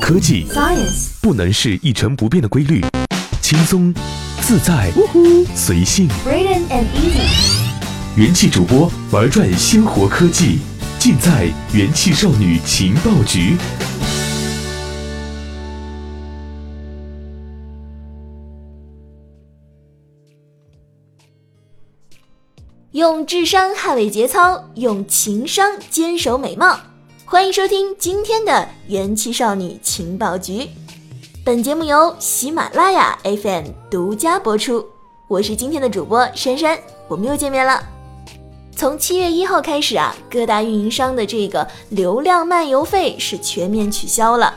科技 Science 不能是一成不变的规律，轻松、自在、随性。Braden and Easy 元气主播玩转鲜活科技，尽在元气少女情报局。用智商捍卫节操，用情商坚守美貌。欢迎收听今天的元气少女情报局。本节目由喜马拉雅 FM 独家播出。我是今天的主播珊珊，我们又见面了。从七月一号开始啊，各大运营商的这个流量漫游费是全面取消了。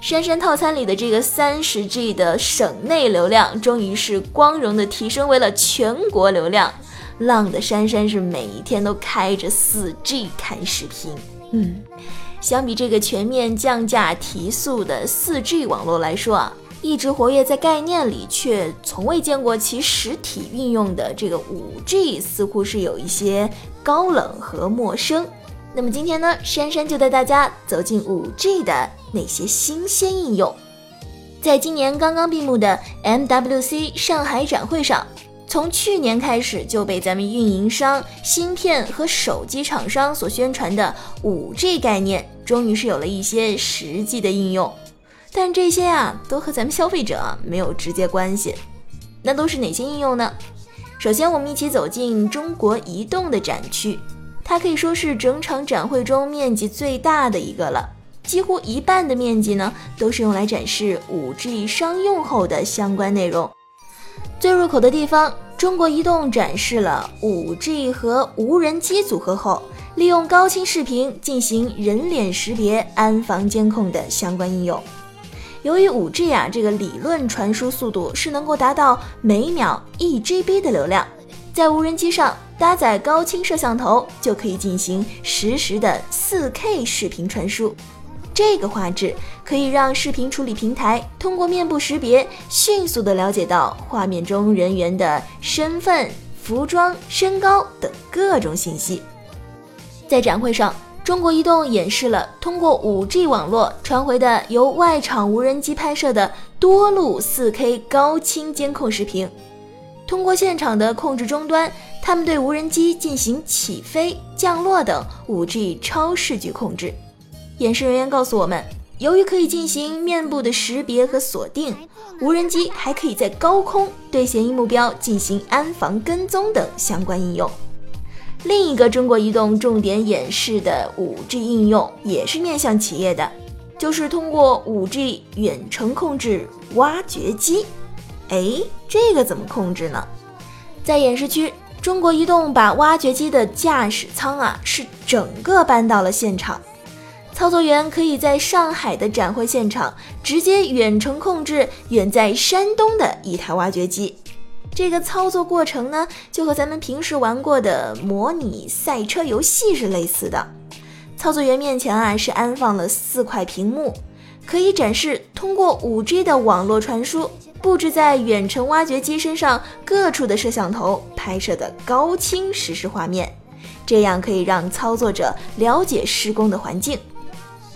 珊珊套餐里的这个三十 G 的省内流量，终于是光荣的提升为了全国流量。浪的珊珊是每一天都开着四 G 看视频。嗯，相比这个全面降价提速的四 G 网络来说啊，一直活跃在概念里却从未见过其实体运用的这个五 G，似乎是有一些高冷和陌生。那么今天呢，珊珊就带大家走进五 G 的那些新鲜应用。在今年刚刚闭幕的 MWC 上海展会上。从去年开始就被咱们运营商、芯片和手机厂商所宣传的五 G 概念，终于是有了一些实际的应用。但这些啊，都和咱们消费者没有直接关系。那都是哪些应用呢？首先，我们一起走进中国移动的展区，它可以说是整场展会中面积最大的一个了，几乎一半的面积呢，都是用来展示五 G 商用后的相关内容。最入口的地方，中国移动展示了 5G 和无人机组合后，利用高清视频进行人脸识别、安防监控的相关应用。由于 5G 啊，这个理论传输速度是能够达到每秒 1GB 的流量，在无人机上搭载高清摄像头，就可以进行实时的 4K 视频传输。这个画质可以让视频处理平台通过面部识别，迅速地了解到画面中人员的身份、服装、身高等各种信息。在展会上，中国移动演示了通过 5G 网络传回的由外场无人机拍摄的多路 4K 高清监控视频。通过现场的控制终端，他们对无人机进行起飞、降落等 5G 超视距控制。演示人员告诉我们，由于可以进行面部的识别和锁定，无人机还可以在高空对嫌疑目标进行安防跟踪等相关应用。另一个中国移动重点演示的 5G 应用也是面向企业的，就是通过 5G 远程控制挖掘机。哎，这个怎么控制呢？在演示区，中国移动把挖掘机的驾驶舱啊是整个搬到了现场。操作员可以在上海的展会现场直接远程控制远在山东的一台挖掘机。这个操作过程呢，就和咱们平时玩过的模拟赛车游戏是类似的。操作员面前啊是安放了四块屏幕，可以展示通过 5G 的网络传输布置在远程挖掘机身上各处的摄像头拍摄的高清实时画面，这样可以让操作者了解施工的环境。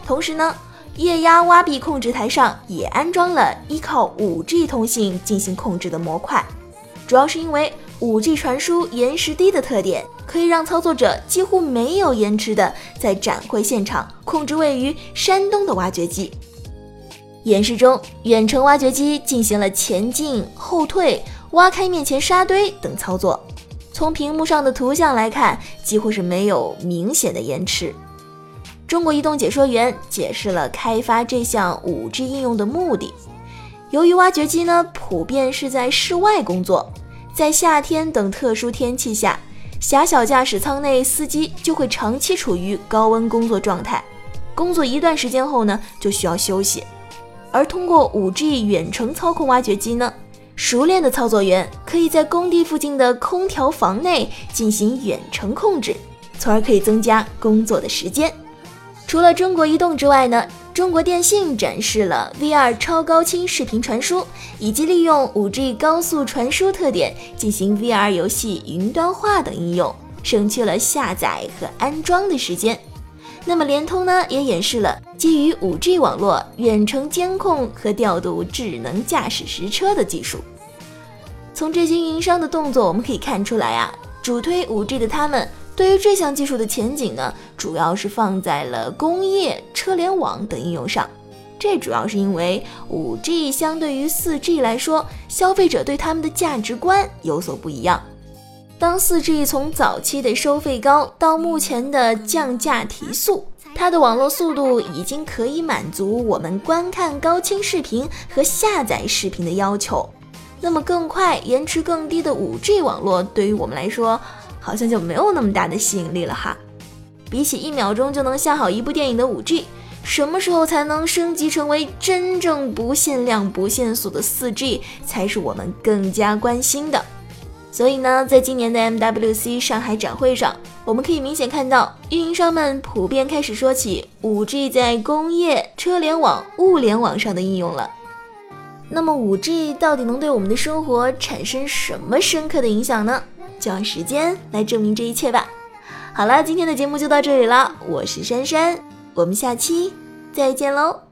同时呢，液压挖壁控制台上也安装了依靠 5G 通信进行控制的模块，主要是因为 5G 传输延时低的特点，可以让操作者几乎没有延迟的在展会现场控制位于山东的挖掘机。演示中，远程挖掘机进行了前进、后退、挖开面前沙堆等操作，从屏幕上的图像来看，几乎是没有明显的延迟。中国移动解说员解释了开发这项 5G 应用的目的。由于挖掘机呢普遍是在室外工作，在夏天等特殊天气下，狭小驾驶舱内司机就会长期处于高温工作状态，工作一段时间后呢就需要休息。而通过 5G 远程操控挖掘机呢，熟练的操作员可以在工地附近的空调房内进行远程控制，从而可以增加工作的时间。除了中国移动之外呢，中国电信展示了 VR 超高清视频传输，以及利用 5G 高速传输特点进行 VR 游戏云端化等应用，省去了下载和安装的时间。那么联通呢，也演示了基于 5G 网络远程监控和调度智能驾驶实车的技术。从这些运营商的动作，我们可以看出来啊，主推 5G 的他们对于这项技术的前景呢，主要是放在了工业、车联网等应用上。这主要是因为 5G 相对于 4G 来说，消费者对他们的价值观有所不一样。当 4G 从早期的收费高到目前的降价提速，它的网络速度已经可以满足我们观看高清视频和下载视频的要求。那么更快、延迟更低的 5G 网络对于我们来说，好像就没有那么大的吸引力了哈。比起一秒钟就能下好一部电影的 5G，什么时候才能升级成为真正不限量、不限速的 4G，才是我们更加关心的。所以呢，在今年的 MWC 上海展会上，我们可以明显看到，运营商们普遍开始说起 5G 在工业、车联网、物联网上的应用了。那么，5G 到底能对我们的生活产生什么深刻的影响呢？就让时间来证明这一切吧。好了，今天的节目就到这里了，我是珊珊，我们下期再见喽。